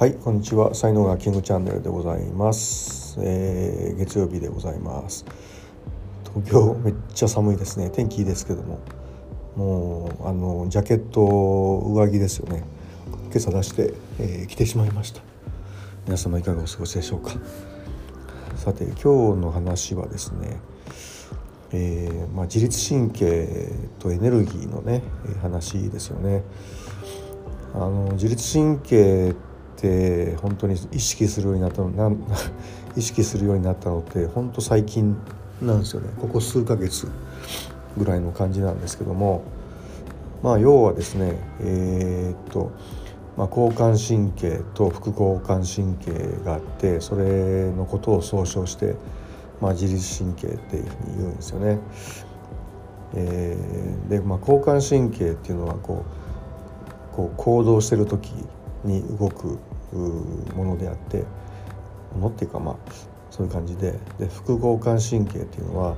はいこんにちは。才能がキングチャンネルでございます、えー、月曜日でございます。東京めっちゃ寒いですね。天気いいですけども。もうあのジャケット上着ですよね。今朝出して、えー、着てしまいました。皆様いかがお過ごしでしょうか。さて今日の話はですねえーまあ、自律神経とエネルギーのね話ですよね。あの自律神経って本当に意識するようになったの意識するようになったのって本当最近なんですよねここ数ヶ月ぐらいの感じなんですけどもまあ要はですねえー、っと、まあ、交感神経と副交感神経があってそれのことを総称してまあ、自律神経っていうふうに言うんですよね。えー、で、まあ、交感神経っていうのはこうこう行動してる時に動くものであってものっていうかまあそういう感じでで副交感神経っていうのは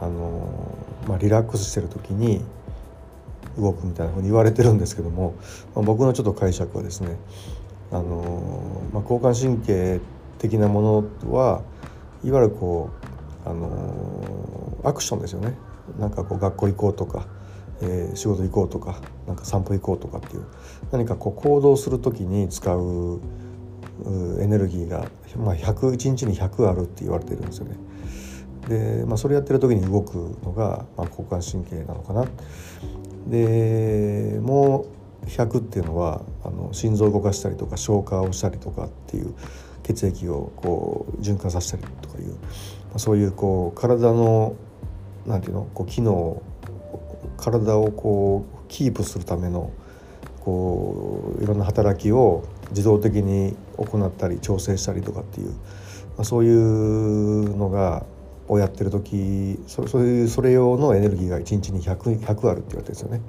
あの、まあ、リラックスしてる時に動くみたいなふうに言われてるんですけども、まあ、僕のちょっと解釈はですねあの、まあ、交感神経的なものはいわゆるこうあのアクションですよね。なんかこう学校行こうとか、えー、仕事行こうとかなんか散歩行こうとかっていう何かこう行動する時に使うエネルギーが、まあ、100 1日に100あるって言われてるんですよね。で、まあ、それやってる時に動くのが、まあ、交感神経なのかな。でもう100っていうのはあの心臓を動かしたりとか消化をしたりとかっていう血液をこう循環させたりとかいう、まあ、そういうこう体のなんていうのこう機能体をこうキープするためのこういろんな働きを自動的に行ったり調整したりとかっていう、まあ、そういうのがをやってる時そそういうそれ用のエネルギーが1日に 100, 100あるって言われてるんですよね。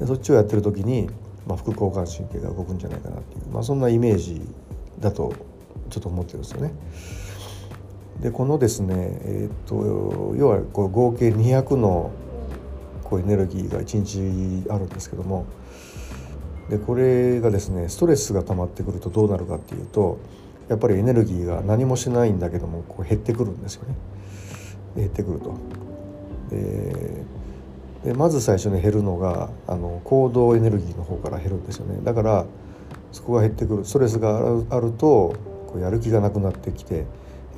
でそっちをやってる時に、まあ、副交感神経が動くんじゃないかなっていう、まあ、そんなイメージだとちょっと思ってるんですよね。でこのですね、えーと、要はこう合計200のこうエネルギーが1日あるんですけどもでこれがですねストレスが溜まってくるとどうなるかっていうとやっぱりエネルギーが何もしないんだけどもこう減ってくるんですよね。減ってくると。でまず最初に減るのがあの行動エネルギーの方から減るんですよね。だからそこが減ってくるストレスがあるとこうやる気がなくなってきて、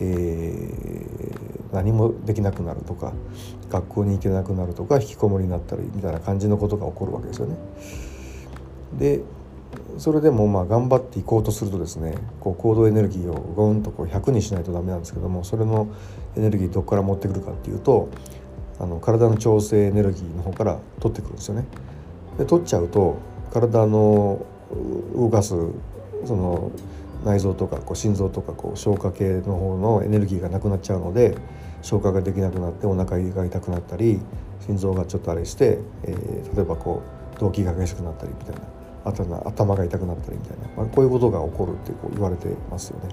えー、何もできなくなるとか学校に行けなくなるとか引きこもりになったりみたいな感じのことが起こるわけですよね。でそれでもまあ頑張っていこうとするとですねこう行動エネルギーをゴンとこう100にしないとダメなんですけどもそれのエネルギーどこから持ってくるかっていうとあの体の調整エネルギーの方から取ってくるんですよね。で取っちゃうと体の動かすその内臓とかこう心臓とかこう消化系の方のエネルギーがなくなっちゃうので消化ができなくなってお腹が痛くなったり心臓がちょっとあれして、えー、例えばこう動悸が激しくなったりみたいな頭頭が痛くなったりみたいな、まあ、こういうことが起こるってこう言われてますよね。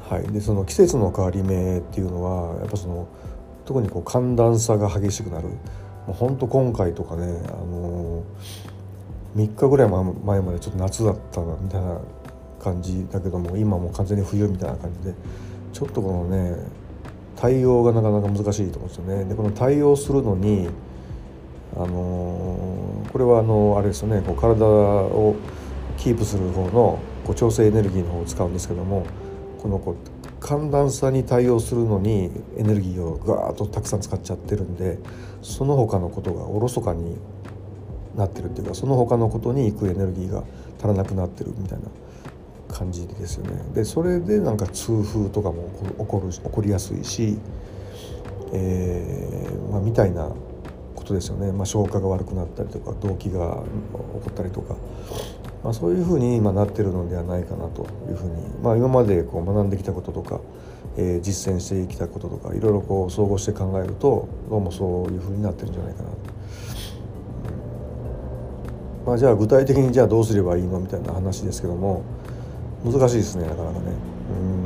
はい、でその季節の変わり目っていうのはやっぱその特にこう寒暖差が激しくなるもうほんと今回とかね、あのー3日ぐらい前までちょっと夏だったなみたいな感じだけども今もう完全に冬みたいな感じでちょっとこのね対応がなかなか難しいと思うんですよね。でこの対応するのにあのー、これはあのあれですよねこう体をキープする方のこう調整エネルギーの方を使うんですけどもこのこう寒暖差に対応するのにエネルギーをガーッとたくさん使っちゃってるんでその他のことがおろそかになってるっていうかその他のことに行くエネルギーが足らなくなってるみたいな感じですよね。でそれでなんか痛風とかも起こる起こりやすいし、えーまあ、みたいなことですよね、まあ、消化が悪くなったりとか動悸が起こったりとか、まあ、そういうふうに今なってるのではないかなというふうに、まあ、今までこう学んできたこととか、えー、実践してきたこととかいろいろこう総合して考えるとどうもそういうふうになってるんじゃないかなと。まあ、じゃあ具体的にじゃあどうすればいいのみたいな話ですけども難しいですねなかなかね。うん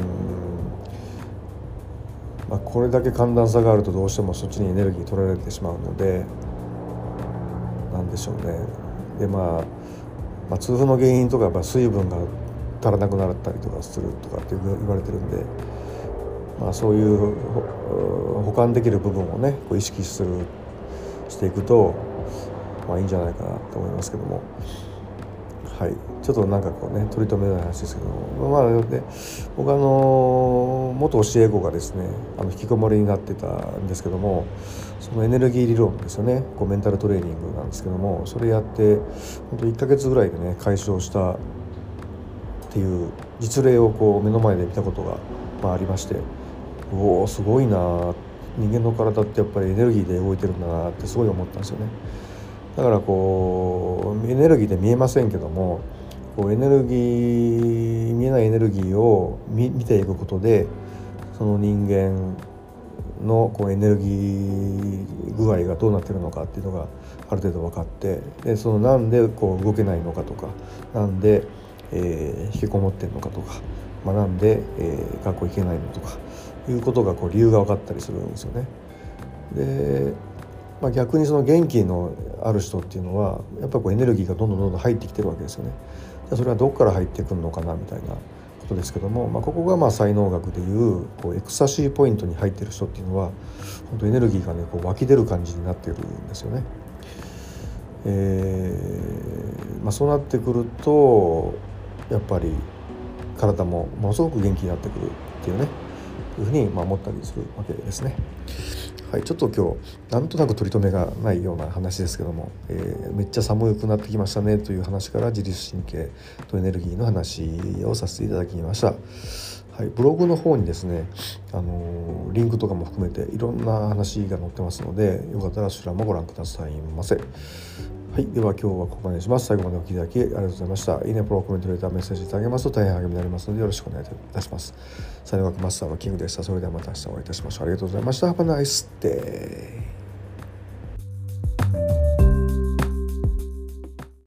まあ、これだけ寒暖差があるとどうしてもそっちにエネルギー取られてしまうのでなんでしょうね。でまあまあ、痛風の原因とかやっぱ水分が足らなくなったりとかするとかって言われてるんで、まあ、そういう保管できる部分をねこう意識するしていくと、まあ、いいんじゃないかなと思いますけども。はい、ちょっとなんかこうね取り留めない話ですけども、まあね、僕あの元教え子がですねあの引きこもりになってたんですけどもそのエネルギー理論ですよねこうメンタルトレーニングなんですけどもそれやって本当1ヶ月ぐらいでね解消したっていう実例をこう目の前で見たことが、まあ、ありましておおすごいな人間の体ってやっぱりエネルギーで動いてるんだなってすごい思ったんですよね。だからこうエネルギーで見えませんけどもこうエネルギー見えないエネルギーを見ていくことでその人間のこうエネルギー具合がどうなってるのかっていうのがある程度分かってでそのなんでこう動けないのかとかなんで、えー、引きこもってるのかとか、まあ、なんで、えー、学校行けないのとかいうことがこう理由が分かったりするんですよね。でまあ、逆にその元気のある人っていうのはやっぱこうエネルギーがどんどんどんどん入ってきてるわけですよね。じゃそれはどこから入ってくるのかなみたいなことですけども、まあ、ここがまあ才能学でいうこうエクサシーポイントに入ってる人っていうのは本当エネルギーがねこう湧き出る感じになってるんですよね。えーまあ、そうなってくるとやっぱり体もものすごく元気になってくるっていうねいうふうにま思ったりするわけですね。はい、ちょっと今日なんとなく取り留めがないような話ですけども、えー、めっちゃ寒くなってきましたねという話から自律神経とエネルギーの話をさせていただきました。はい、ブログの方にですね、あのー、リンクとかも含めていろんな話が載ってますのでよかったらそちらもご覧くださいませ。はい、では今日はここまでにします。最後までお聞きいただきありがとうございました。いいね、フォロー、コメント、レター、メッセージいただけますと大変励みになりますのでよろしくお願いいたします。才能学マスターのキングでした。それではまた明日お会いいたしましょう。ありがとうございました。Have a nice day.